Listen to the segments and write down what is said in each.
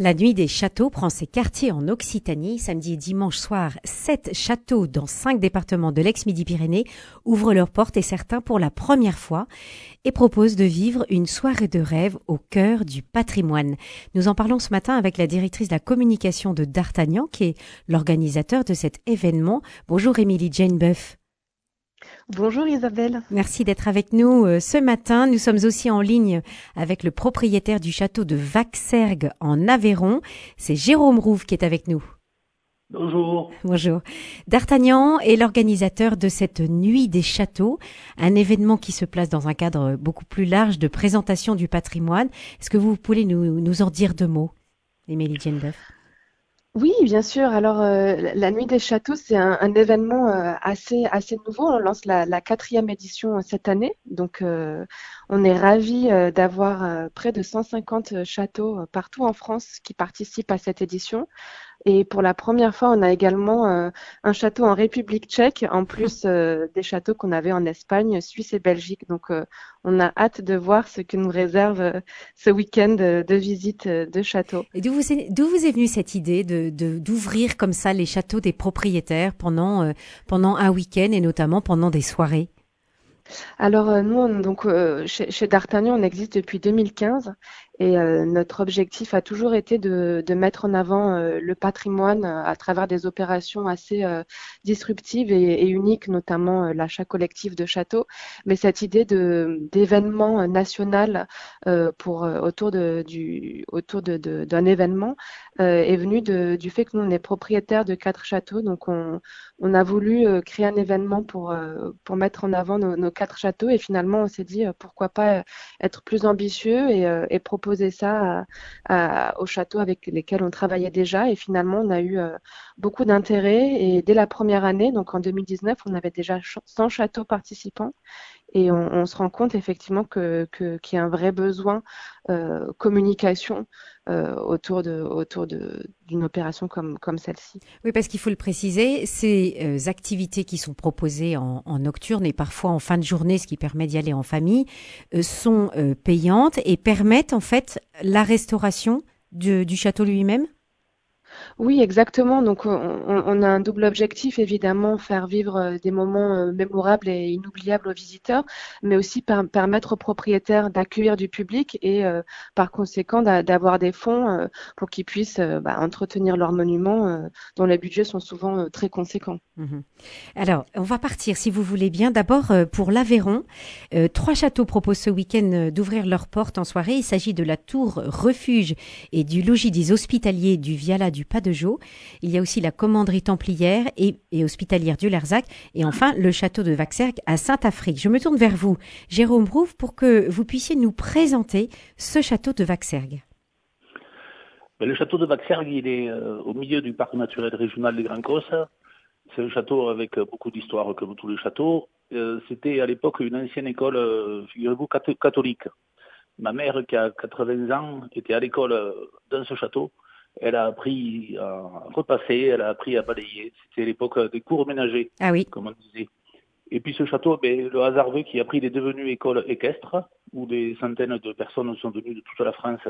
La nuit des châteaux prend ses quartiers en Occitanie. Samedi et dimanche soir, sept châteaux dans cinq départements de l'ex-Midi-Pyrénées ouvrent leurs portes et certains pour la première fois et proposent de vivre une soirée de rêve au cœur du patrimoine. Nous en parlons ce matin avec la directrice de la communication de D'Artagnan qui est l'organisateur de cet événement. Bonjour Émilie Jane Buff. Bonjour Isabelle. Merci d'être avec nous euh, ce matin. Nous sommes aussi en ligne avec le propriétaire du château de Vaxergue en Aveyron. C'est Jérôme Rouve qui est avec nous. Bonjour. Bonjour. D'Artagnan est l'organisateur de cette nuit des châteaux, un événement qui se place dans un cadre beaucoup plus large de présentation du patrimoine. Est-ce que vous pouvez nous, nous en dire deux mots, Émilie Gendeuf oui, bien sûr. Alors, euh, la Nuit des Châteaux, c'est un, événement euh, assez, assez nouveau. On lance la, quatrième édition euh, cette année. Donc, on est ravis d'avoir près de 150 châteaux partout en France qui participent à cette édition. Et pour la première fois, on a également euh, un château en République tchèque, en plus euh, des châteaux qu'on avait en Espagne, Suisse et Belgique. Donc, euh, on a hâte de voir ce que nous réserve ce week-end de visite de châteaux. Et d'où vous, est, vous est venue cette idée de d'ouvrir comme ça les châteaux des propriétaires pendant pendant un week-end et notamment pendant des soirées? Alors nous, donc chez, chez D'Artagnan, on existe depuis 2015 et euh, notre objectif a toujours été de, de mettre en avant euh, le patrimoine euh, à travers des opérations assez disruptives et, et, uniques, notamment l'achat collectif de châteaux. Mais cette idée de d'événement national pour autour de du de, d'un événement est venue de, du fait que nous on est propriétaire de quatre châteaux, donc on, on a voulu créer un événement pour pour mettre en avant nos, nos quatre châteaux et finalement on s'est dit pourquoi pas être plus ambitieux et, et proposer proposer ça au château avec lesquels on travaillait déjà. Et finalement, on a eu euh, beaucoup d'intérêt. Et dès la première année, donc en 2019, on avait déjà 100 châteaux participants. Et on, se rend compte effectivement que, qu'il y a un vrai besoin euh, communication euh, autour de autour de d'une opération comme comme celle-ci. Oui, parce qu'il faut le préciser, ces euh, activités qui sont proposées en, en, nocturne et parfois en fin de journée, ce qui permet d'y aller en famille, euh, sont euh, payantes et permettent en fait la restauration du château lui-même? Oui, exactement. Donc, on, a un double objectif, évidemment, faire vivre euh, des moments euh, mémorables et inoubliables aux visiteurs, mais aussi permettre aux propriétaires d'accueillir du public et, euh, par conséquent, d'avoir des fonds pour qu'ils puissent bah, entretenir leurs monuments, dont les budgets sont souvent très conséquents. Mhm. Alors, on va partir, si vous voulez bien. D'abord, pour l'Aveyron, trois châteaux proposent ce week-end d'ouvrir leurs portes en soirée. Il s'agit de la Tour Refuge et du Logis des Hospitaliers du Viala du Pas de Jo. Il y a aussi la commanderie templière et, hospitalière du Lerzac. Et enfin, le château de Vaxergue à Saint-Afrique. Je me tourne vers vous, Jérôme Rouve, pour que vous puissiez nous présenter ce château de Vaxergue. Ben, le château de Vaxergue, il est euh, au milieu du parc naturel régional des Grands Cosses. C'est un château avec euh, beaucoup d'histoire comme tous les châteaux. Euh, c'était à l'époque une ancienne école, figurez-vous, catholique. Ma mère, qui a 80 ans, était à l'école dans ce château elle a appris à repasser, elle a appris à balayer. C'était l'époque des cours ménagers, ah oui. comme on disait. Et puis ce château, ben, le hasard veut qu'il a pris, il est devenu école équestre, où des centaines de personnes sont venues de toute la France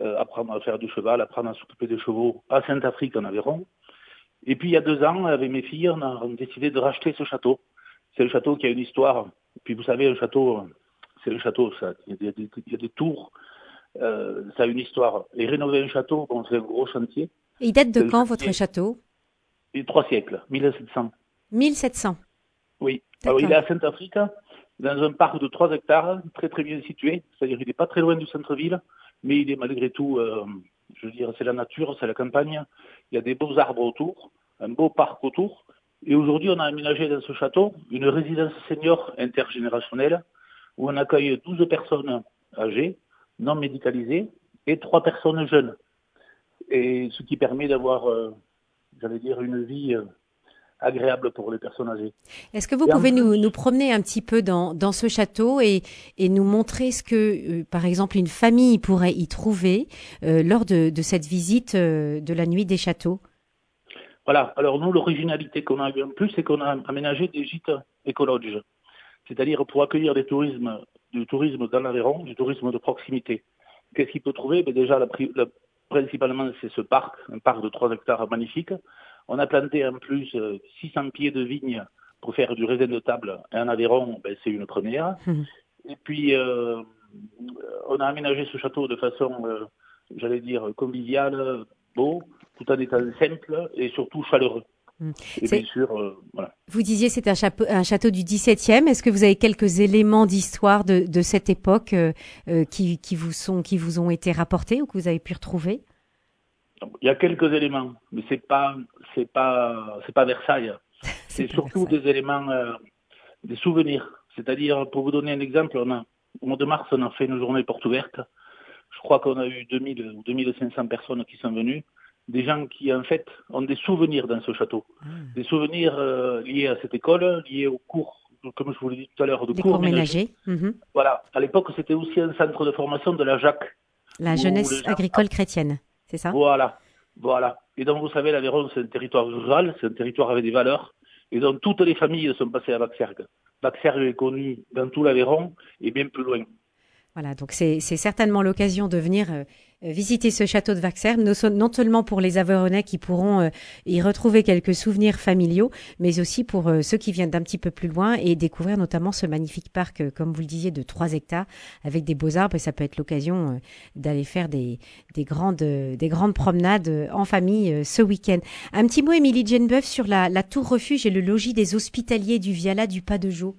euh, apprendre à faire du cheval, apprendre à s'occuper des chevaux à Saint-Afrique en Aveyron. Et puis il y a deux ans, avec mes filles, on a décidé de racheter ce château. C'est le château qui a une histoire. Puis vous savez, un château, c'est le château, ça. Il y a des, il y a des tours, euh, ça a une histoire. Et rénover un château, bon, c'est un gros chantier. Et il date de quand votre château? Trois siècles, 1700. 1700 Oui. Alors, il est à Saint-Afrique, dans un parc de 3 hectares, très très bien situé. C'est-à-dire qu'il n'est pas très loin du centre-ville, mais il est malgré tout, euh, je veux dire, c'est la nature, c'est la campagne. Il y a des beaux arbres autour, un beau parc autour. Et aujourd'hui, on a aménagé dans ce château une résidence senior intergénérationnelle où on accueille 12 personnes âgées non médicalisés et trois personnes jeunes. Et ce qui permet d'avoir, euh, j'allais dire, une vie euh, agréable pour les personnes âgées. Est-ce que vous pouvez nous, nous, promener un petit peu dans, dans ce château et, et, nous montrer ce que, euh, par exemple, une famille pourrait y trouver lors de, de, cette visite de la nuit des châteaux? Voilà. Alors nous, l'originalité qu'on a eu en plus, c'est qu'on a aménagé des gîtes écologiques. C'est-à-dire pour accueillir des tourismes du tourisme dans l'Aveyron, du tourisme de proximité. Qu'est-ce qu'il peut trouver? Ben Déjà, la, principalement, c'est ce parc, un parc de 3 hectares magnifique. On a planté en plus 600 pieds de vignes pour faire du raisin de table. Et en Aveyron, ben, c'est une première. Mmh. Et puis, on a aménagé ce château de façon, j'allais dire, conviviale, beau, tout en étant simple et surtout chaleureux. Mmh. Et bien sûr, euh, voilà. Vous disiez c'est un, un, château du XVIIe. Est-ce que vous avez quelques éléments d'histoire de, de, cette époque euh, euh, qui, qui, vous sont, qui vous ont été rapportés ou que vous avez pu retrouver? Il y a quelques éléments, mais c'est pas c'est pas c'est pas Versailles. c'est surtout des éléments, des souvenirs. C'est-à-dire, pour vous donner un exemple, on a, au mois de mars, on a fait une journée porte ouverte. Je crois qu'on a eu 2000 ou 2500 personnes qui sont venues des gens qui en fait ont des souvenirs dans ce château, ah. des souvenirs euh, liés à cette école, liés au cours, comme je vous l'ai dit tout à l'heure, de cours, cours ménagers. Mhm. Voilà, à l'époque c'était aussi un centre de formation de la Jacques. La jeunesse agricole chrétienne, c'est ça? Voilà, voilà. Et donc vous savez, l'Aveyron c'est un territoire rural, c'est un territoire avec des valeurs, et donc toutes les familles sont passées à Baxergue. Baxergue est connu dans tout l'Aveyron et bien plus loin. Voilà, donc c'est certainement l'occasion de venir euh, visiter ce château de Vaxer, non seulement pour les Aveyronnais qui pourront euh, y retrouver quelques souvenirs familiaux, mais aussi pour euh, ceux qui viennent d'un petit peu plus loin et découvrir notamment ce magnifique parc, comme vous le disiez, de 3 hectares avec des beaux arbres. Et ça peut être l'occasion d'aller faire des, des, grandes, des grandes promenades en famille ce week-end. Un petit mot, Émilie Genbeuf, sur la, tour refuge et le logis des hospitaliers du Viala du Pas de Jaux.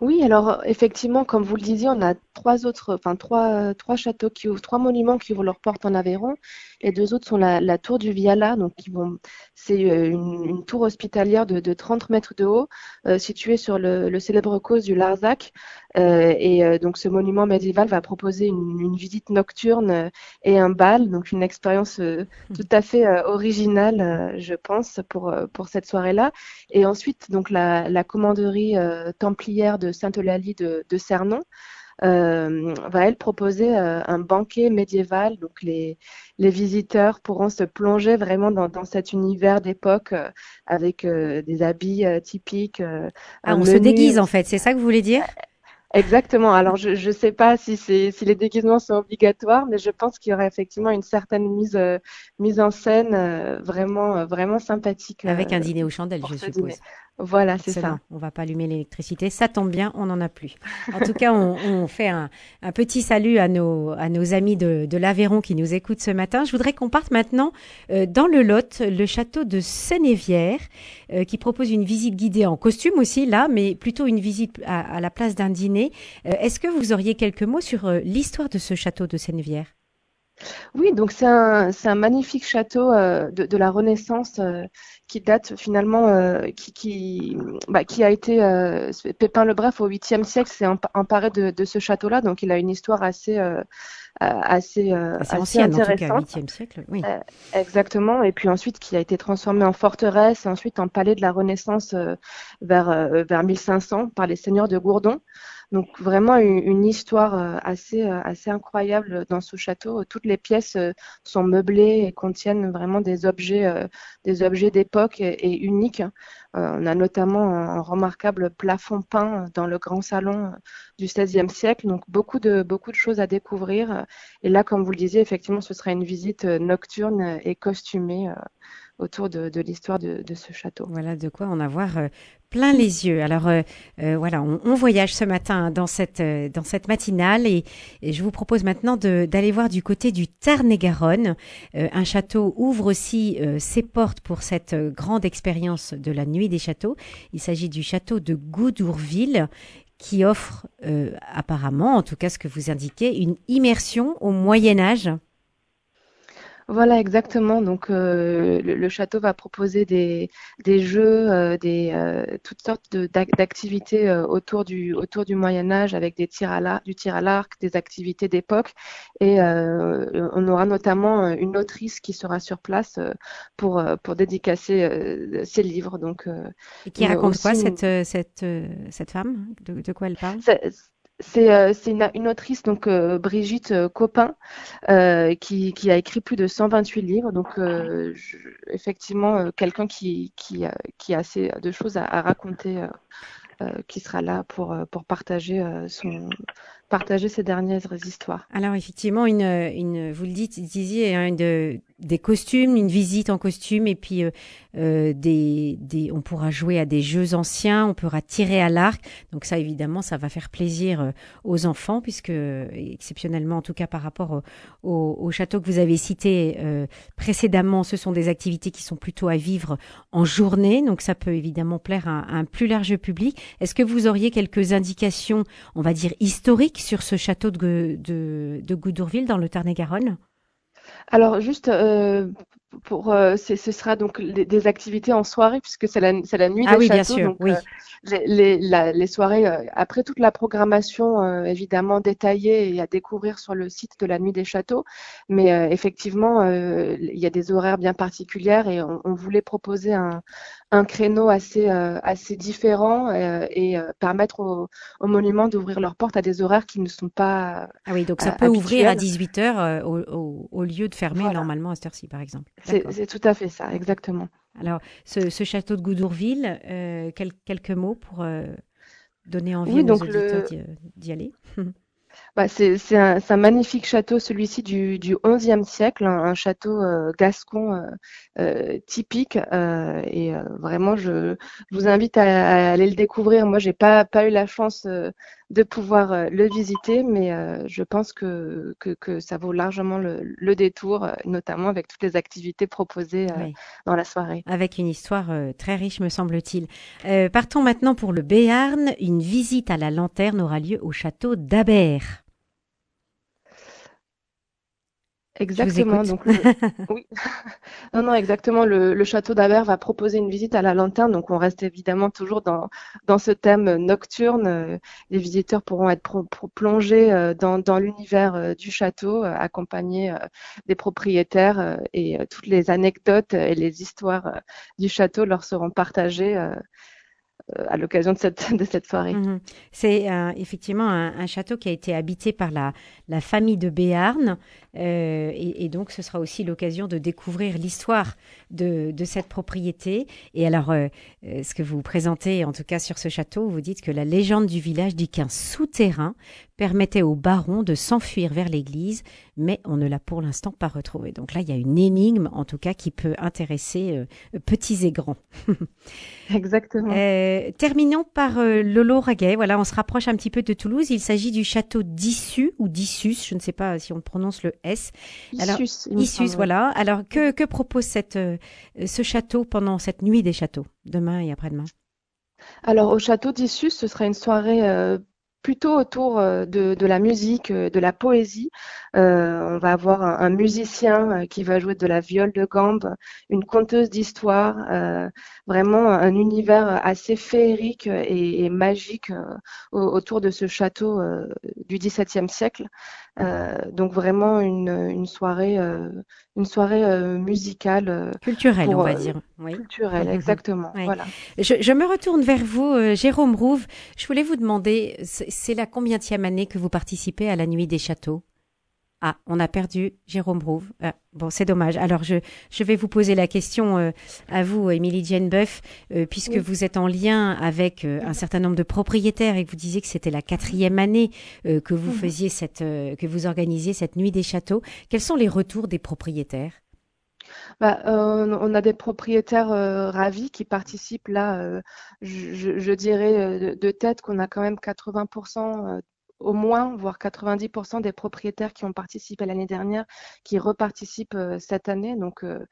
Oui, alors effectivement, comme vous le disiez, on a trois autres, enfin trois, trois châteaux qui ouvrent, trois monuments qui ouvrent leurs portes en Aveyron. Les deux autres sont la, tour du Viala, donc qui vont, c'est euh, une, tour hospitalière de, de, 30 mètres de haut, euh, située sur le, célèbre cause du Larzac. Euh, et donc ce monument médiéval va proposer une, visite nocturne et un bal, donc une expérience mmh. tout à fait originale, je pense, pour pour cette soirée-là. Et ensuite, donc la, la commanderie templière de Sainte-Eulalie de, de Cernon. Euh, va elle proposer euh, un banquet médiéval. Donc les, les visiteurs pourront se plonger vraiment dans, dans cet univers d'époque euh, avec des habits typiques. ah, on se déguise en fait, c'est ça que vous voulez dire? Exactement. Alors, je ne sais pas si, si les déguisements sont obligatoires, mais je pense qu'il y aurait effectivement une certaine mise, mise en scène vraiment, vraiment sympathique. Avec un dîner aux chandelles, je suppose. Voilà, c'est ça. On va pas allumer l'électricité. Ça tombe bien, on n'en a plus. En tout cas, on, fait un, petit salut à nos, à nos amis de, de l'Aveyron qui nous écoutent ce matin. Je voudrais qu'on parte maintenant euh, dans le Lot, le château de Senévière, euh, qui propose une visite guidée en costume aussi, là, mais plutôt une visite à, la place d'un dîner. Euh, est-ce que vous auriez quelques mots sur l'histoire de ce château de Senévière oui, donc c'est un, un, magnifique château de, de, la Renaissance qui date finalement, euh, qui, qui, bah, qui, a été euh, Pépin le Bref au 8e siècle, s'est emparé de, de, ce château-là, donc il a une histoire assez euh, assez, assez, ancienne, en tout cas, 8e siècle. Oui. exactement. Et puis ensuite, qui a été transformé en forteresse, et ensuite en palais de la Renaissance vers vers 1500 par les seigneurs de Gourdon. Donc vraiment une, histoire euh, assez, euh, assez incroyable dans ce château. Toutes les pièces euh, sont meublées et contiennent vraiment des objets, des objets d'époque et, uniques. on a notamment un, remarquable plafond peint dans le grand salon du XVIe siècle. Donc beaucoup de, beaucoup de choses à découvrir. Et là, comme vous le disiez, effectivement, ce sera une visite nocturne et costumée autour de, l'histoire de, ce château. Voilà de quoi en avoir plein les yeux. Alors euh, euh, voilà, on, voyage ce matin dans cette dans cette matinale et, je vous propose maintenant d'aller voir du côté du Tarn-et-Garonne. un château ouvre aussi ses portes pour cette grande expérience de la nuit des châteaux. Il s'agit du château de Goudourville qui offre apparemment, en tout cas ce que vous indiquez, une immersion au Moyen Âge. Voilà, exactement. Donc, euh, le, château va proposer des, des jeux, euh, des, euh, toutes sortes d'activités autour du, autour du Moyen Âge, avec des tirs à du tir à l'arc, des activités d'époque. Et on aura notamment une autrice qui sera sur place pour, pour dédicacer ses livres. Donc, Et qui raconte quoi cette, cette, cette femme? De, de quoi elle parle? C'est euh, une, autrice, donc euh, Brigitte euh, Copin, qui, a écrit plus de 128 livres. Donc, effectivement, quelqu'un qui, a assez de choses à, à raconter, qui sera là pour, pour partager son, partager ces dernières histoires. Alors effectivement, une, vous le dites, disiez, hein, de, des costumes, une visite en costume, et puis euh, euh, des, on pourra jouer à des jeux anciens, on pourra tirer à l'arc. Donc ça, évidemment, ça va faire plaisir euh, aux enfants, puisque exceptionnellement, en tout cas par rapport au, au, château que vous avez cité précédemment, ce sont des activités qui sont plutôt à vivre en journée. Donc ça peut évidemment plaire à un plus large public. Est-ce que vous auriez quelques indications, on va dire historiques, sur ce château de, de, Goudourville dans le Tarn-et-Garonne? Alors juste euh, pour euh, ce sera donc des, activités en soirée puisque c'est la, la nuit ah des oui, châteaux. Bien sûr, donc, oui. euh, les, les, les, soirées après toute la programmation évidemment détaillée et à découvrir sur le site de la nuit des châteaux, mais effectivement il y a des horaires bien particulières et on, on voulait proposer un, un créneau assez assez différent et permettre aux, aux monuments d'ouvrir leurs portes à des horaires qui ne sont pas ah oui donc ça peut ouvrir à 18 h au, au, au, lieu de fermer voilà. normalement à cette heure-ci par exemple. C'est tout à fait ça, exactement. Alors, ce, ce château de Goudourville, euh, quel, quelques mots pour euh, donner envie oui, à nos donc auditeurs d'y aller? bah, C'est un, un, magnifique château, celui-ci du, du 11e siècle, un, un château euh, gascon euh, typique. Euh, et vraiment, je, je, vous invite à, à, aller le découvrir. Moi, j'ai pas, pas eu la chance de pouvoir le visiter, mais je pense que, que, que, ça vaut largement le, le, détour, notamment avec toutes les activités proposées oui. dans la soirée. Avec une histoire très riche, me semble-t-il. Euh, partons maintenant pour le Béarn. Une visite à la lanterne aura lieu au château d'Abert. Exactement. Donc, le... oui. non, non, exactement. Le, le château d'Aber va proposer une visite à la lanterne. Donc, on reste évidemment toujours dans, dans ce thème nocturne. Les visiteurs pourront être pro, pro, plongés dans, dans l'univers du château, accompagnés des propriétaires et toutes les anecdotes et les histoires du château leur seront partagées à l'occasion de cette, de cette soirée. Mmh. C'est euh, effectivement un, un, château qui a été habité par la, la famille de Béarn euh, et, et, donc ce sera aussi l'occasion de découvrir l'histoire de, de, cette propriété. Et alors, euh, ce que vous présentez en tout cas sur ce château, vous dites que la légende du village dit qu'un souterrain permettait au baron de s'enfuir vers l'église, mais on ne l'a pour l'instant pas retrouvé. Donc là, il y a une énigme en tout cas qui peut intéresser petits et grands. Exactement. Euh, terminons par euh, Lolo Raguet. Voilà, on se rapproche un petit peu de Toulouse. Il s'agit du château d'Issus ou d'Issus, je ne sais pas si on prononce le S. Issus. Issus, voilà. Alors, que, que propose cette, euh, ce château pendant cette nuit des châteaux, demain et après-demain? Alors, au château d'Issus, ce sera une soirée euh, plutôt autour de, de, la musique, de la poésie. Euh, on va avoir un, un, musicien qui va jouer de la viole de gambe, une conteuse d'histoire, euh, vraiment un univers assez féerique et, et magique euh, autour de ce château du XVIIe siècle. donc vraiment une, une soirée, une soirée musicale, culturelle, pour, on va dire. Oui. Culturelle, exactement. Oui. Voilà. Je, je, me retourne vers vous, Jérôme Rouve. Je voulais vous demander, c'est la combienième année que vous participez à la Nuit des Châteaux ah, on a perdu Jérôme Rouve. Ah, bon, c'est dommage. Alors, je, je vais vous poser la question euh, à vous, Émilie Dienbeuf, euh, puisque oui. vous êtes en lien avec euh, un certain nombre de propriétaires et que vous disiez que c'était la quatrième année que vous faisiez cette, que vous organisiez cette nuit des châteaux. Quels sont les retours des propriétaires? Bah, euh, on a des propriétaires euh, ravis qui participent là. Je, je, dirais de, de tête qu'on a quand même 80% au moins, voire 90% des propriétaires qui ont participé l'année dernière, qui reparticipent euh, cette année. Donc, euh,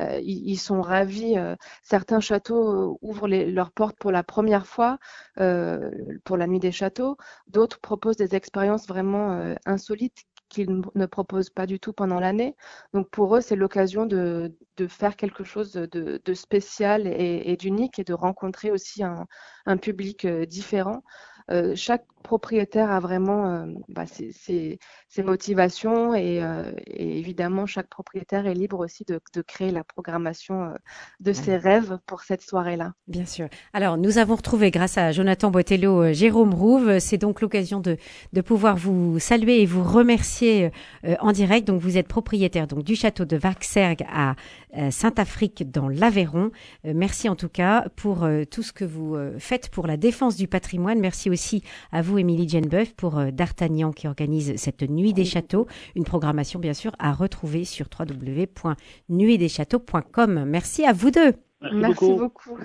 euh, ils, sont ravis. certains châteaux ouvrent leurs portes pour la première fois pour la nuit des châteaux. D'autres proposent des expériences vraiment insolites qu'ils ne proposent pas du tout pendant l'année. Donc pour eux, c'est l'occasion de, faire quelque chose de, spécial et, d'unique et de rencontrer aussi un, public différent. Euh, chaque propriétaire a vraiment euh, bah, ses, ses, ses, motivations et, euh, et, évidemment chaque propriétaire est libre aussi de, de créer la programmation de ses rêves pour cette soirée-là. Bien sûr. Alors nous avons retrouvé grâce à Jonathan Boitello Jérôme Rouve. C'est donc l'occasion de, de pouvoir vous saluer et vous remercier en direct. Donc vous êtes propriétaire donc du château de Vaxergue à Saint-Afrique dans l'Aveyron. merci en tout cas pour tout ce que vous faites pour la défense du patrimoine. Merci aussi à vous vous, Émilie pour D'Artagnan qui organise cette Nuit des Châteaux. Une programmation, bien sûr, à retrouver sur www.nuitdeschâteaux.com. Merci à vous deux. Merci, beaucoup.